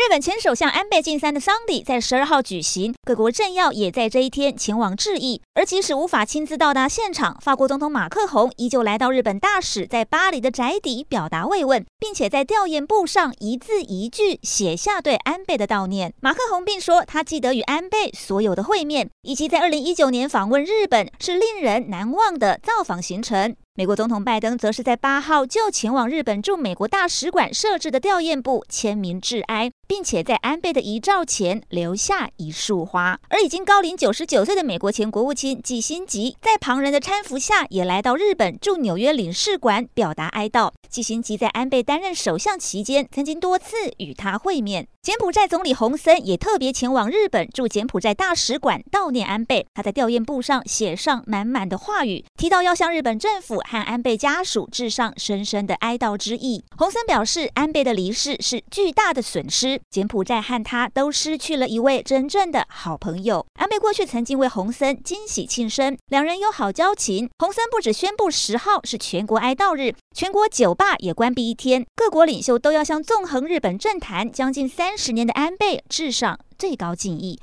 日本前首相安倍晋三的丧礼在十二号举行，各国政要也在这一天前往致意。而即使无法亲自到达现场，法国总统马克宏依旧来到日本大使在巴黎的宅邸表达慰问，并且在吊唁簿上一字一句写下对安倍的悼念。马克宏并说，他记得与安倍所有的会面，以及在二零一九年访问日本是令人难忘的造访行程。美国总统拜登则是在八号就前往日本驻美国大使馆设置的吊唁簿签名致哀，并且在安倍的遗照前留下一束花。而已经高龄九十九岁的美国前国务卿季辛吉，在旁人的搀扶下，也来到日本驻纽约领事馆表达哀悼。季辛吉在安倍担任首相期间，曾经多次与他会面。柬埔寨总理洪森也特别前往日本驻柬埔寨大使馆悼念安倍。他在吊唁簿上写上满满的话语，提到要向日本政府和安倍家属致上深深的哀悼之意。洪森表示，安倍的离世是巨大的损失，柬埔寨和他都失去了一位真正的好朋友。安倍过去曾经为洪森惊喜庆生，两人有好交情。洪森不止宣布十号是全国哀悼日，全国酒吧也关闭一天，各国领袖都要向纵横日本政坛将近三十年的安倍致上最高敬意。